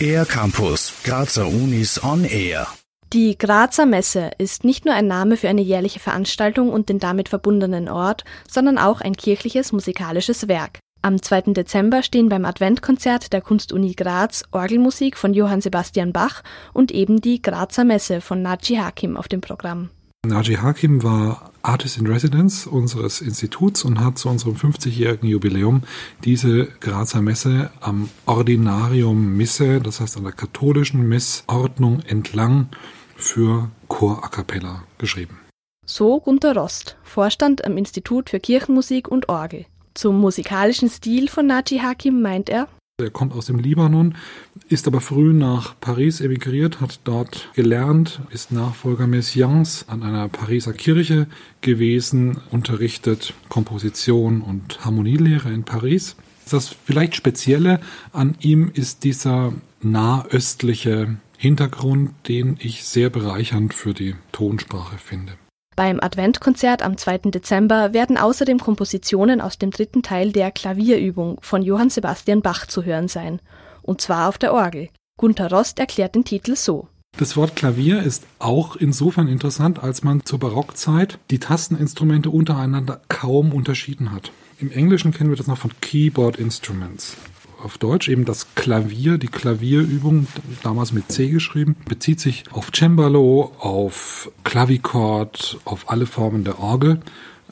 Air Campus, Grazer Unis on Air. Die Grazer Messe ist nicht nur ein Name für eine jährliche Veranstaltung und den damit verbundenen Ort, sondern auch ein kirchliches musikalisches Werk. Am 2. Dezember stehen beim Adventkonzert der Kunstuni Graz Orgelmusik von Johann Sebastian Bach und eben die Grazer Messe von Naji Hakim auf dem Programm. Naji Hakim war Artist in Residence unseres Instituts und hat zu unserem 50-jährigen Jubiläum diese Grazer Messe am Ordinarium Misse, das heißt an der katholischen Messordnung entlang für Chor a cappella geschrieben. So Gunter Rost, Vorstand am Institut für Kirchenmusik und Orgel. Zum musikalischen Stil von Naji Hakim meint er, er kommt aus dem Libanon, ist aber früh nach Paris emigriert, hat dort gelernt, ist Nachfolger Messians an einer Pariser Kirche gewesen, unterrichtet Komposition und Harmonielehre in Paris. Das vielleicht Spezielle an ihm ist dieser nahöstliche Hintergrund, den ich sehr bereichernd für die Tonsprache finde. Beim Adventkonzert am 2. Dezember werden außerdem Kompositionen aus dem dritten Teil der Klavierübung von Johann Sebastian Bach zu hören sein, und zwar auf der Orgel. Gunther Rost erklärt den Titel so. Das Wort Klavier ist auch insofern interessant, als man zur Barockzeit die Tasteninstrumente untereinander kaum unterschieden hat. Im Englischen kennen wir das noch von Keyboard Instruments auf Deutsch eben das Klavier, die Klavierübung, damals mit C geschrieben, bezieht sich auf Cembalo, auf Klavichord, auf alle Formen der Orgel,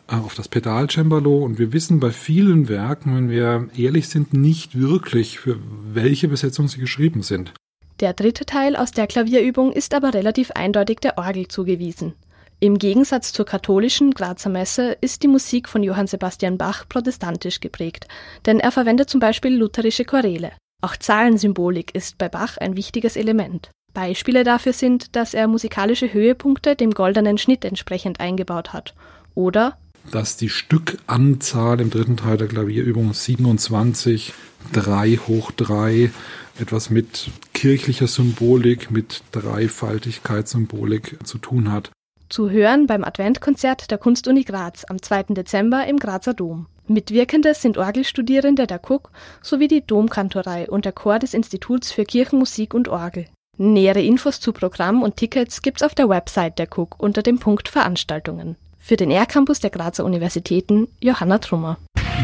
äh, auf das Pedalcembalo und wir wissen bei vielen Werken, wenn wir ehrlich sind, nicht wirklich, für welche Besetzung sie geschrieben sind. Der dritte Teil aus der Klavierübung ist aber relativ eindeutig der Orgel zugewiesen. Im Gegensatz zur katholischen Grazer Messe ist die Musik von Johann Sebastian Bach protestantisch geprägt, denn er verwendet zum Beispiel lutherische Choräle. Auch Zahlensymbolik ist bei Bach ein wichtiges Element. Beispiele dafür sind, dass er musikalische Höhepunkte dem goldenen Schnitt entsprechend eingebaut hat. Oder dass die Stückanzahl im dritten Teil der Klavierübung 27, 3 hoch 3, etwas mit kirchlicher Symbolik, mit Dreifaltigkeitssymbolik zu tun hat. Zu hören beim Adventkonzert der Kunstuni Graz am 2. Dezember im Grazer Dom. Mitwirkende sind Orgelstudierende der KUK sowie die Domkantorei und der Chor des Instituts für Kirchenmusik und Orgel. Nähere Infos zu Programm und Tickets gibt's auf der Website der KUK unter dem Punkt Veranstaltungen. Für den R-Campus der Grazer Universitäten Johanna Trummer.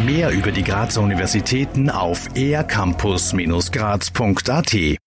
Mehr über die Grazer Universitäten auf ercampus-graz.at